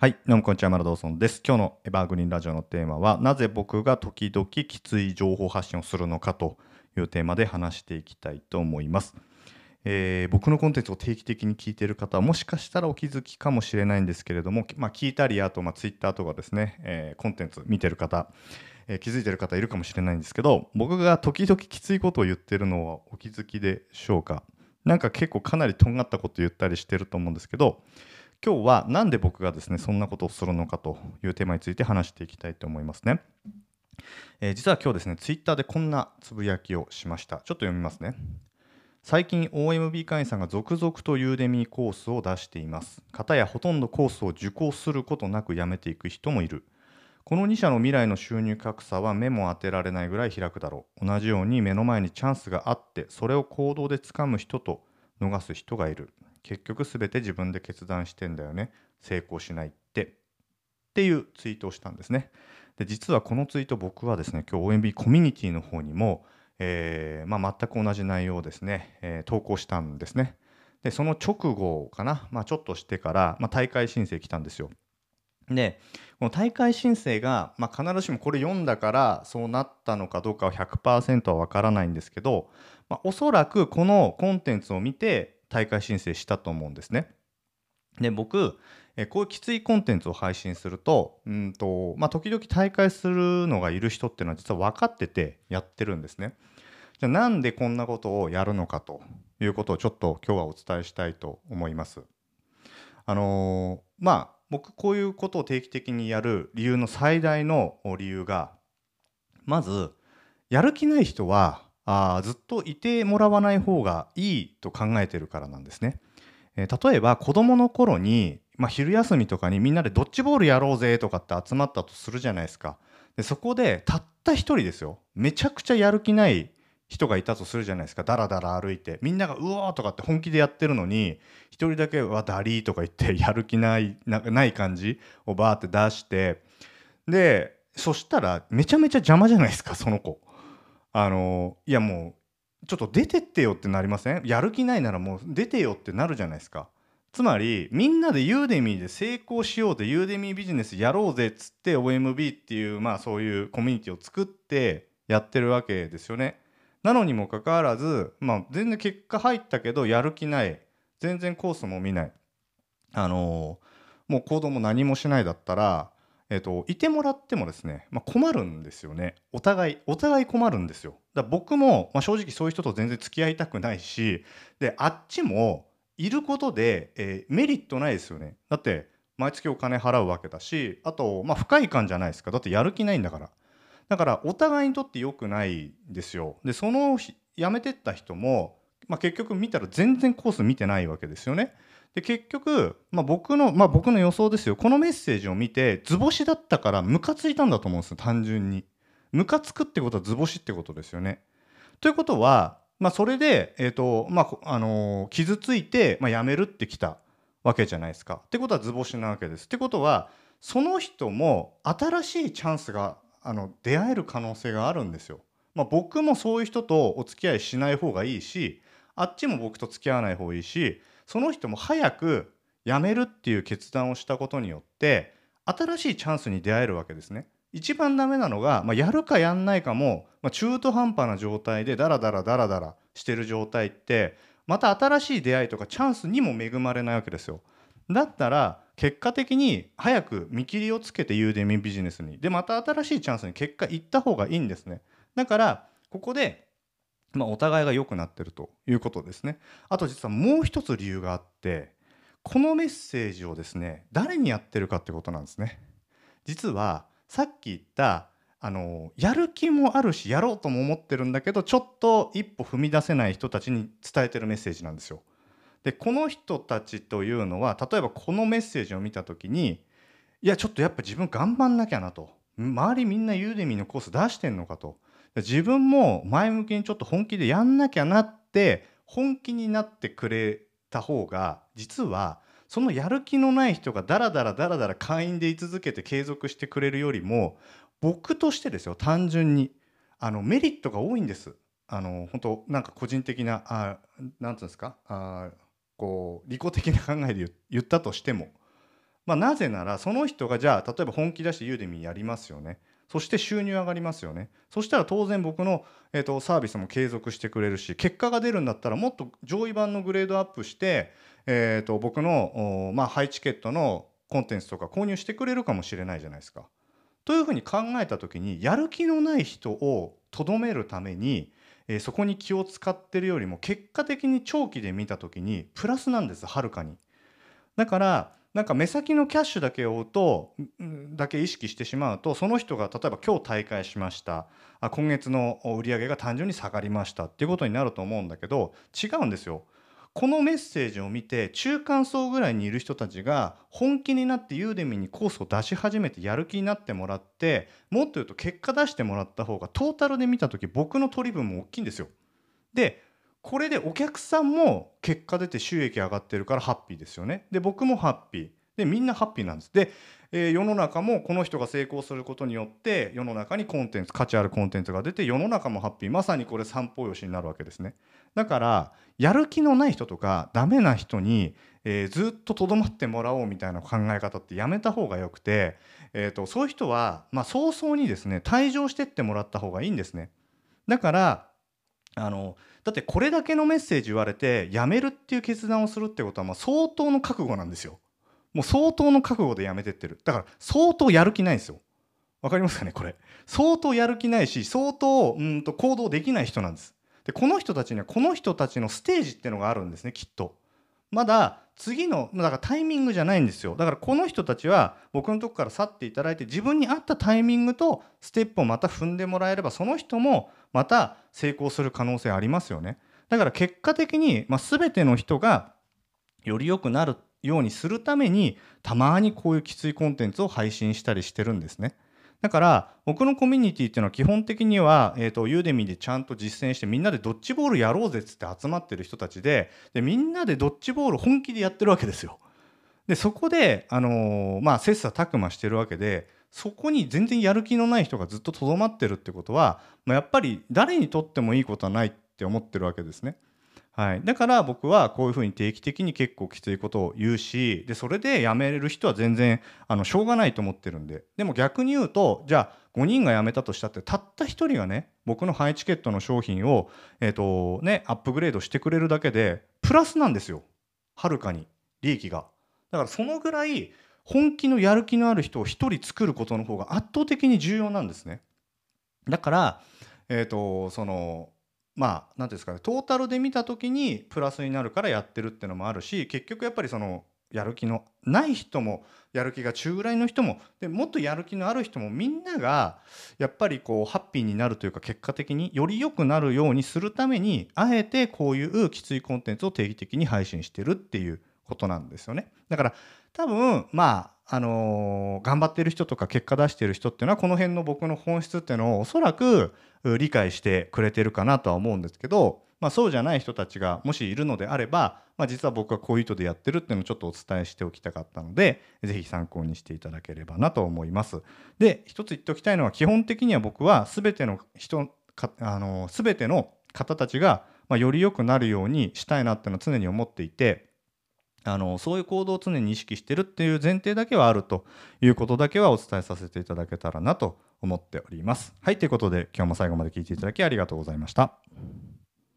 はい、どうもこんにちは、マラドーソンです。今日のエバーグリーンラジオのテーマは、なぜ僕が時々きつい情報発信をするのかというテーマで話していきたいと思います。えー僕のコンテンツを定期的に聞いている方はもしかしたらお気づきかもしれないんですけれども、まあ、聞いたりあと、まあ、ツイッターとかですね、えーコンテンツ見てる方、えー気づいてる方いるかもしれないんですけど僕が時々きついことを言ってるのはお気づきでしょうか？なんか結構かなりとんがったこと言ったりしてると思うんですけど今日はなんで僕がですねそんなことをするのかというテーマについて話していきたいと思いますね。えー実は今日ですねツイッターでこんなつぶやきをしました。ちょっと読みますね。最近 OMB 会員さんが続々とユーデミーコースを出しています。方やほとんどコースを受講することなく辞めていく人もいる。この2社の未来の収入格差は目も当てられないぐらい開くだろう。同じように目の前にチャンスがあって、それを行動で掴む人と逃す人がいる。結局すべて自分で決断してんだよね。成功しないって。っていうツイートをしたんですね。で実はこのツイート僕はですね、今日 OMB コミュニティの方にも、えーまあ、全く同じ内容をですね、えー投稿したんですね。で、その直後かな、まあ、ちょっとしてから、まあ、大会申請来たんですよ。で、この大会申請が、まあ、必ずしもこれ読んだからそうなったのかどうかは100%はわからないんですけど、まあ、おそらくこのコンテンツを見て大会申請したと思うんですね。で僕えこういうきついコンテンツを配信するとうんと、まあ、時々大会するのがいる人っていうのは実は分かっててやってるんですね。じゃあなんでこんなことをやるのかということをちょっと今日はお伝えしたいと思います。あのーまあ僕こういうことを定期的にやる理由の最大の理由がまずやる気ない人はあずっといてもらわない方がいいと考えてるからなんですね。えー例えば子供の頃に、まあ、昼休みとかにみんなでドッジボールやろうぜとかって集まったとするじゃないですか。でそこでたった一人ですよめちゃくちゃやる気ない人がいたとするじゃないですかだらだら歩いてみんなが「うおー!」とかって本気でやってるのに一人だけ「わダリー」とか言ってやる気ないなない感じをバーって出してでそしたらめちゃめちゃ邪魔じゃないですかその子。あのいやもうちょっと出てってよってなりません？やる気ないならもう出てよってなるじゃないですか。つまりみんなでユーデミーで成功しようぜユーデミービジネスやろうぜっつって OMB っていうまあそういうコミュニティを作ってやってるわけですよね。なのにもかかわらず、まあ、全然結果入ったけどやる気ない全然コースも見ないあのーもう行動も何もしないだったら、えっといてもらってもですね、まあ、困るんですよね。お互いお互い困るんですよ。だ僕も、まあ、正直そういう人と全然付き合いたくないしであっちもいることで、えーメリットないですよね。だって毎月お金払うわけだしあと、まあ、不快感じゃないですか。だってやる気ないんだから。だからお互いにとって良くないですよ。でその辞めてった人も、まあ、結局見たら全然コース見てないわけですよね。で結局、まあ、僕の、まあ、僕の予想ですよこのメッセージを見て図星だったからムカついたんだと思うんですよ単純にムカつくってことは図星ってことですよねということは、まあ、それで、えーとまあこあのー傷ついて、まあ、辞めるってきたわけじゃないですか。ってことは図星なわけです。ってことはその人も新しいチャンスがあの出会える可能性があるんですよ。まあ、僕もそういう人とお付き合いしない方がいいしあっちも僕と付き合わない方がいいしその人も早く辞めるっていう決断をしたことによって新しいチャンスに出会えるわけですね。一番ダメなのが、まあ、やるかやんないかも、まあ、中途半端な状態でダラダラダラダラしてる状態ってまた新しい出会いとかチャンスにも恵まれないわけですよ。だったら結果的に早く見切りをつけてユーデミビジネスにでまた新しいチャンスに結果行った方がいいんですね。だからここで、まあ、お互いが良くなってるということですね。あと実はもう一つ理由があってこのメッセージをですね誰にやってるかってことなんですね。実はさっき言ったあのやる気もあるしやろうとも思ってるんだけどちょっと一歩踏み出せない人たちに伝えてるメッセージなんですよ。でこの人たちというのは例えばこのメッセージを見た時にいやちょっとやっぱ自分頑張んなきゃなと周りみんなユーデミーのコース出してんのかと自分も前向きにちょっと本気でやんなきゃなって本気になってくれた方が実はそのやる気のない人がダラダラダラダラ会員で居続けて継続してくれるよりも僕としてですよ単純に。あのメリットが多いんです。あの本当なんか個人的なあなんていうんですか？あこう利己的な考えで言言ったとしても。まあ、なぜならその人がじゃあ例えば本気出してユーデミーやりますよね。そして収入上がりますよねそしたら当然僕の、えー、とサービスも継続してくれるし結果が出るんだったらもっと上位版のグレードアップして、えー、と僕の、まあ、ハイチケットのコンテンツとか購入してくれるかもしれないじゃないですか。というふうに考えた時にやる気のない人をとどめるために、えー、そこに気を使ってるよりも結果的に長期で見た時にプラスなんですはるかに。だからなんか目先のキャッシュだけを追うとだけ意識してしまうとその人が例えば今日大会しましたあ今月の売り上げが単純に下がりましたっていうことになると思うんだけど違うんですよ。このメッセージを見て中間層ぐらいにいる人たちが本気になってユーデミにコースを出し始めてやる気になってもらってもっと言うと結果出してもらった方がトータルで見た時僕の取り分も大きいんですよ。でこれでお客さんも結果出て収益上がってるからハッピーですよね。で僕もハッピー。でみんなハッピーなんです。で、えー、世の中もこの人が成功することによって世の中にコンテンツ価値あるコンテンツが出て世の中もハッピーまさにこれ三方よしになるわけですね。だからやる気のない人とかダメな人に、えー、ずっととどまってもらおうみたいな考え方ってやめた方がよくて、えーと、そういう人は、まあ、早々にですね退場してってもらった方がいいんですね。だからあのだってこれだけのメッセージ言われてやめるっていう決断をするってことはまあ相当の覚悟なんですよ。もう相当の覚悟でやめてってる。だから相当やる気ないんですよ。わかりますかねこれ。相当やる気ないし相当うんと行動できない人なんです。でこの人たちにはこの人たちのステージっていうのがあるんですねきっと。まだ次のだからタイミングじゃないんですよだからこの人たちは僕のとこから去っていただいて自分に合ったタイミングとステップをまた踏んでもらえればその人もまた成功する可能性ありますよねだから結果的に、まあ、全ての人がより良くなるようにするためにたまにこういうきついコンテンツを配信したりしてるんですね。だから僕のコミュニティっていうのは基本的には、えーと、ユーデミでちゃんと実践してみんなでドッジボールやろうぜっつって集まってる人たちででみんなでドッジボール本気でやってるわけですよ。でそこで、あのー、まあ、切磋琢磨してるわけでそこに全然やる気のない人がずっととどまってるってことは、まあ、やっぱり誰にとってもいいことはないって思ってるわけですね。はい、だから僕はこういうふうに定期的に結構きついことを言うしでそれで辞めれる人は全然あのしょうがないと思ってるんででも逆に言うとじゃあ5人が辞めたとしたってたった1人がね僕のハイチケットの商品を、えーとね、アップグレードしてくれるだけでプラスなんですよはるかに利益が。だからそのぐらい本気のやる気のある人を1人作ることの方が圧倒的に重要なんですね。だから、えーとそのまあ何ていうんですかねトータルで見た時にプラスになるからやってるっていうのもあるし結局やっぱりそのやる気のない人もやる気が中ぐらいの人もでもっとやる気のある人もみんながやっぱりこうハッピーになるというか結果的により良くなるようにするためにあえてこういうきついコンテンツを定期的に配信してるっていうことなんですよね。だから多分まああの、頑張ってる人とか結果出してる人っていうのはこの辺の僕の本質っていうのをおそらく理解してくれてるかなとは思うんですけど、まあ、そうじゃない人たちがもしいるのであれば、まあ、実は僕はこういう意図でやってるっていうのをちょっとお伝えしておきたかったので是非参考にしていただければなと思います。で一つ言っておきたいのは基本的には僕は全ての人かあの全ての方たちが、ま、より良くなるようにしたいなっていうのは常に思っていて。あのそういう行動を常に意識してるっていう前提だけはあるということだけはお伝えさせていただけたらなと思っております。はいということで今日も最後まで聞いていただきありがとうございました。